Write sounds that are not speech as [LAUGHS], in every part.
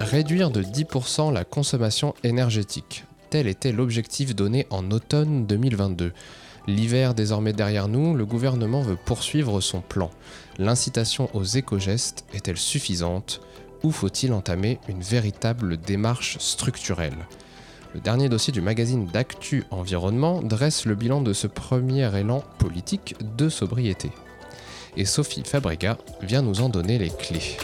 Réduire de 10% la consommation énergétique. Tel était l'objectif donné en automne 2022. L'hiver désormais derrière nous, le gouvernement veut poursuivre son plan. L'incitation aux éco-gestes est-elle suffisante ou faut-il entamer une véritable démarche structurelle? Le dernier dossier du magazine d'Actu Environnement dresse le bilan de ce premier élan politique de sobriété. Et Sophie Fabrega vient nous en donner les clés.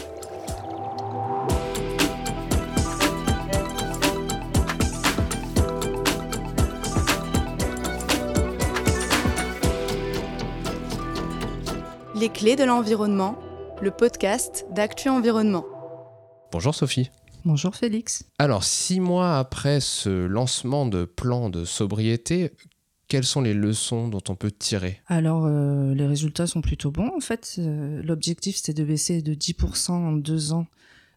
Les clés de l'environnement, le podcast d'Actu Environnement. Bonjour Sophie. Bonjour Félix. Alors, six mois après ce lancement de plan de sobriété, quelles sont les leçons dont on peut tirer? Alors, euh, les résultats sont plutôt bons. En fait, euh, l'objectif, c'était de baisser de 10% en deux ans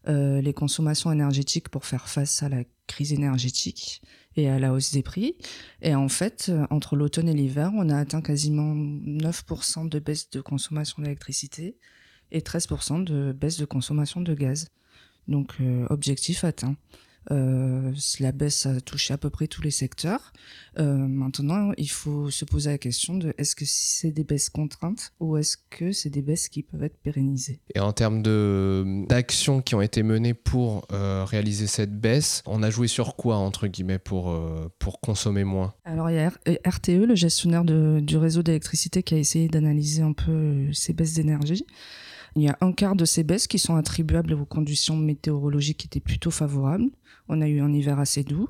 euh, les consommations énergétiques pour faire face à la crise énergétique et à la hausse des prix. Et en fait, euh, entre l'automne et l'hiver, on a atteint quasiment 9% de baisse de consommation d'électricité et 13% de baisse de consommation de gaz. Donc, euh, objectif atteint. Euh, la baisse a touché à peu près tous les secteurs. Euh, maintenant, il faut se poser la question de est-ce que c'est des baisses contraintes ou est-ce que c'est des baisses qui peuvent être pérennisées Et en termes d'actions qui ont été menées pour euh, réaliser cette baisse, on a joué sur quoi, entre guillemets, pour, euh, pour consommer moins? Alors, il y a RTE, le gestionnaire de, du réseau d'électricité, qui a essayé d'analyser un peu ces baisses d'énergie. Il y a un quart de ces baisses qui sont attribuables aux conditions météorologiques qui étaient plutôt favorables. On a eu un hiver assez doux.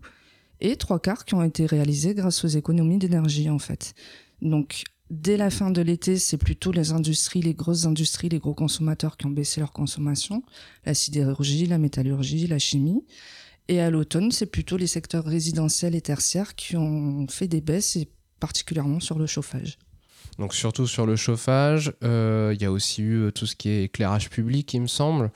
Et trois quarts qui ont été réalisés grâce aux économies d'énergie, en fait. Donc, dès la fin de l'été, c'est plutôt les industries, les grosses industries, les gros consommateurs qui ont baissé leur consommation. La sidérurgie, la métallurgie, la chimie. Et à l'automne, c'est plutôt les secteurs résidentiels et tertiaires qui ont fait des baisses, et particulièrement sur le chauffage. Donc surtout sur le chauffage, euh, il y a aussi eu euh, tout ce qui est éclairage public, il me semble.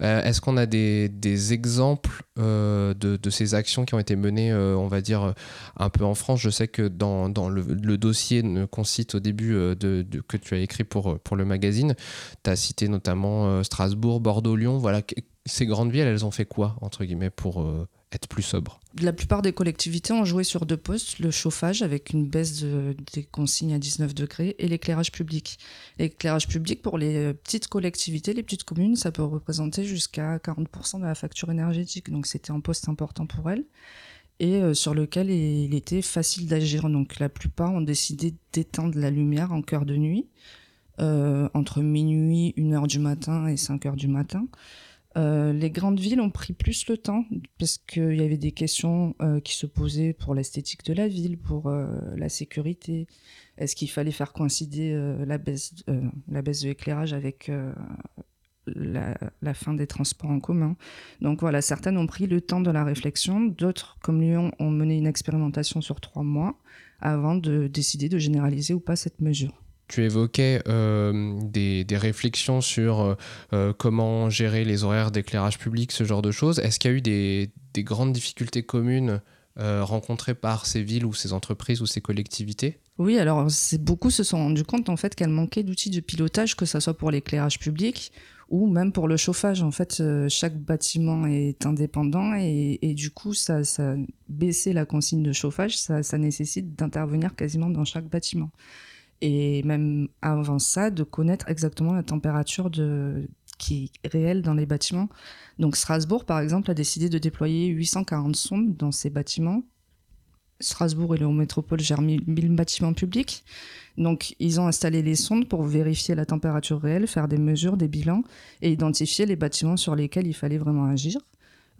Euh, Est-ce qu'on a des, des exemples de, de, ces actions qui ont été menées, on va dire, un peu en France? Je sais que dans, dans le, le, dossier qu'on cite au début de, que tu as écrit pour, pour le magazine, tu as cité notamment Strasbourg, Bordeaux, Lyon. Voilà, ces grandes villes, elles ont fait quoi, entre guillemets, pour être plus sobre La plupart des collectivités ont joué sur deux postes, le chauffage avec une baisse de, des consignes à 19 degrés et l'éclairage public. L'éclairage public pour les petites collectivités, les petites communes, ça peut représenter jusqu'à 40% de la facture énergétique. Donc c'était un poste important pour elles et euh, sur lequel il était facile d'agir. Donc la plupart ont décidé d'éteindre la lumière en cœur de nuit, euh, entre minuit, 1h du matin et 5h du matin. Euh, les grandes villes ont pris plus le temps parce qu'il y avait des questions euh, qui se posaient pour l'esthétique de la ville, pour euh, la sécurité. Est-ce qu'il fallait faire coïncider la, baisse, la baisse de l'éclairage avec la, la, fin des transports en commun? Donc voilà, certaines ont pris le temps de la réflexion, d'autres, comme Lyon, ont mené une expérimentation sur trois mois avant de décider de généraliser ou pas cette mesure tu évoquais euh, des, réflexions sur euh, comment gérer les horaires d'éclairage public, ce genre de choses. Est-ce qu'il y a eu des, des grandes difficultés communes euh, rencontrées par ces villes ou ces entreprises ou ces collectivités? Oui, alors beaucoup se sont rendus compte en fait qu'elles manquaient d'outils de pilotage, que ce soit pour l'éclairage public ou même pour le chauffage. En fait, euh, chaque bâtiment est indépendant et, du coup, ça, ça, baisser la consigne de chauffage, ça nécessite d'intervenir quasiment dans chaque bâtiment et même avant ça, de connaître exactement la température qui est réelle dans les bâtiments. Donc Strasbourg, par exemple, a décidé de déployer 840 sondes dans ces bâtiments. Strasbourg et l'Eurométropole gèrent 1000 bâtiments publics. Donc, ils ont installé les sondes pour vérifier la température réelle, faire des mesures, des bilans et identifier les bâtiments sur lesquels il fallait vraiment agir.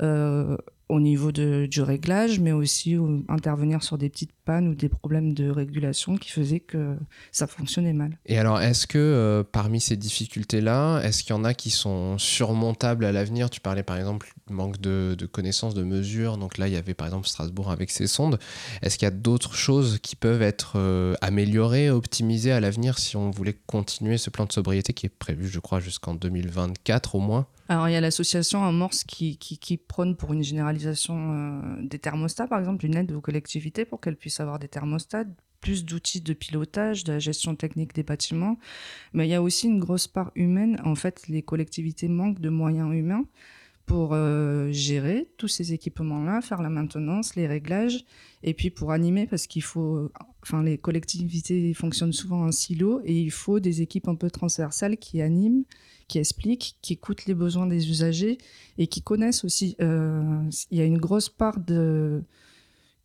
Euh, au niveau de, du réglage, mais aussi intervenir sur des petites pannes ou des problèmes de régulation qui faisaient que ça fonctionnait mal. Et alors, est-ce que euh, parmi ces difficultés-là, est-ce qu'il y en a qui sont surmontables à l'avenir? Tu parlais par exemple manque de, de, connaissances, de mesures. Donc là, il y avait par exemple Strasbourg avec ses sondes. Est-ce qu'il y a d'autres choses qui peuvent être euh, améliorées, optimisées à l'avenir si on voulait continuer ce plan de sobriété qui est prévu, je crois, jusqu'en 2024 au moins? Alors, il y a l'association Amorce qui, qui, qui, prône pour une généralisation euh, des thermostats, par exemple, une aide aux collectivités pour qu'elles puissent avoir des thermostats, plus d'outils de pilotage, de la gestion technique des bâtiments. Mais il y a aussi une grosse part humaine. En fait, les collectivités manquent de moyens humains pour euh, gérer tous ces équipements-là, faire la maintenance, les réglages, et puis pour animer, parce qu'il faut, enfin les collectivités fonctionnent souvent en silo, et il faut des équipes un peu transversales qui animent, qui expliquent, qui écoutent les besoins des usagers et qui connaissent aussi. Euh, il y a une grosse part de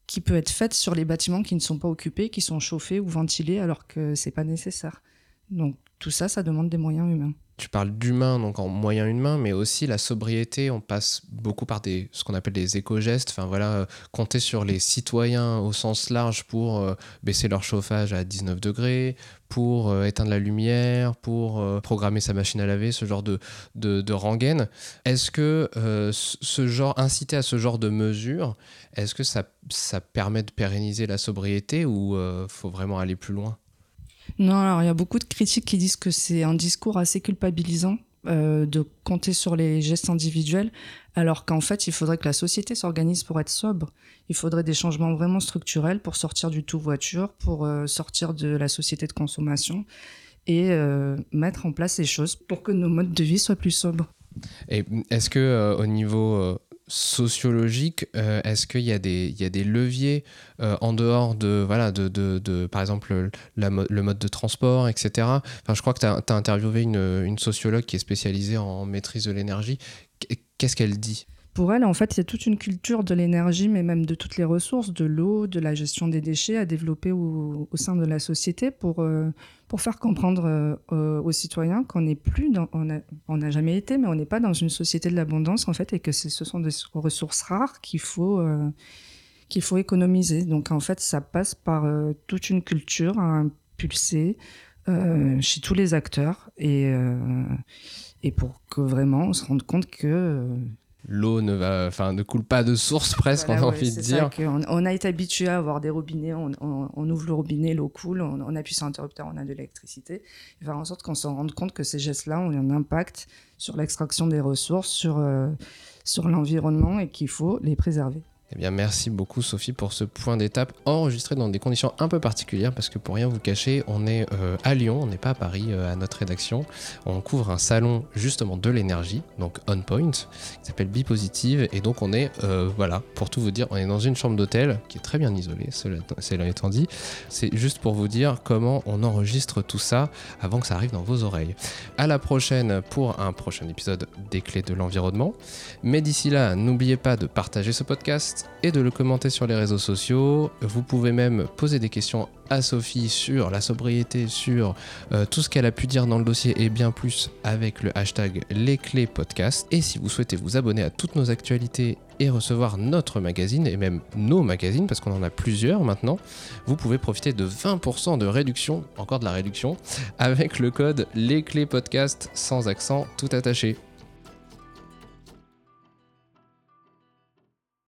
qui peut être faite sur les bâtiments qui ne sont pas occupés, qui sont chauffés ou ventilés alors que c'est pas nécessaire. Donc tout ça, ça demande des moyens humains tu parles d'humain, donc en moyen humain, mais aussi la sobriété. On passe beaucoup par des, ce qu'on appelle des éco-gestes. Enfin voilà, euh, compter sur les citoyens au sens large pour euh, baisser leur chauffage à 19 degrés, pour euh, éteindre la lumière, pour programmer sa machine à laver, ce genre de, de, de rengaine. Est-ce que ce genre, inciter à ce genre de mesures, est-ce que ça, ça permet de pérenniser la sobriété ou faut vraiment aller plus loin? Non, alors il y a beaucoup de critiques qui disent que c'est un discours assez culpabilisant euh, de compter sur les gestes individuels, alors qu'en fait, il faudrait que la société s'organise pour être sobre. Il faudrait des changements vraiment structurels pour sortir du tout voiture, pour euh, sortir de la société de consommation et euh, mettre en place les choses pour que nos modes de vie soient plus sobres. Et est-ce que au niveau sociologique, euh, est-ce qu'il y, a des, y a des leviers euh, en dehors de, voilà, de, de, de par exemple, le mode de transport, etc. Enfin, je crois que tu as, interviewé une, une, sociologue qui est spécialisée en maîtrise de l'énergie. Qu'est-ce qu'elle dit? Pour elle, en fait, il y a toute une culture de l'énergie, mais même de toutes les ressources, de l'eau, de la gestion des déchets à développer au, sein de la société pour, euh, pour faire comprendre euh, aux citoyens qu'on n'est plus dans, on n'a jamais été, mais on n'est pas dans une société de l'abondance, en fait, et que ce sont des ressources rares qu'il faut, euh, qu'il faut économiser. Donc, en fait, ça passe par toute une culture à impulser chez tous les acteurs et, et pour que vraiment on se rende compte que l'eau ne va, enfin, ne coule pas de source [LAUGHS] presque, on a envie de dire. on, a été habitué à avoir des robinets, on, ouvre le robinet, l'eau coule, on, appuie sur l'interrupteur, on a de l'électricité. Faire en sorte qu'on s'en rende compte que ces gestes-là ont un impact sur l'extraction des ressources, sur, euh, sur l'environnement et qu'il faut les préserver. Eh bien, merci beaucoup Sophie pour ce point d'étape enregistré dans des conditions un peu particulières parce que pour rien vous cacher, on est euh, à Lyon, on n'est pas à Paris euh, à notre rédaction. On couvre un salon justement de l'énergie, donc On Point, qui s'appelle Bipositive et donc on est, euh, voilà, pour tout vous dire, on est dans une chambre d'hôtel qui est très bien isolée, cela étant dit. C'est juste pour vous dire comment on enregistre tout ça avant que ça arrive dans vos oreilles. À la prochaine pour un prochain épisode des clés de l'environnement. Mais d'ici là, n'oubliez pas de partager ce et de le commenter sur les réseaux sociaux. Vous pouvez même poser des questions à Sophie sur la sobriété, sur euh, tout ce qu'elle a pu dire dans le dossier et bien plus avec le hashtag les clés podcast. Et si vous souhaitez vous abonner à toutes nos actualités et recevoir notre magazine et même nos magazines parce qu'on en a plusieurs maintenant, vous pouvez profiter de 20% de réduction, encore de la réduction, avec le code les clés podcast sans accent tout attaché.